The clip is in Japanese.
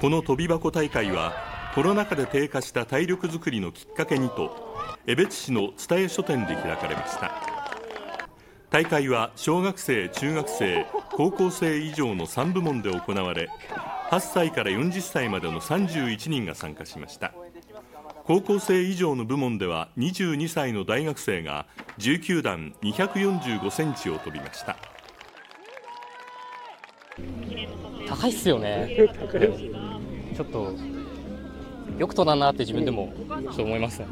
この跳び箱大会はコロナ禍で低下した体力づくりのきっかけにと江別市の蔦屋書店で開かれました。大会は小学生中学生高校生以上の3部門で行われ8歳から40歳までの31人が参加しました。高校生以上の部門では22歳の大学生が19段245センチを飛びました。高いっすよね。ちょっとよく飛だなって自分でもちょっと思いますね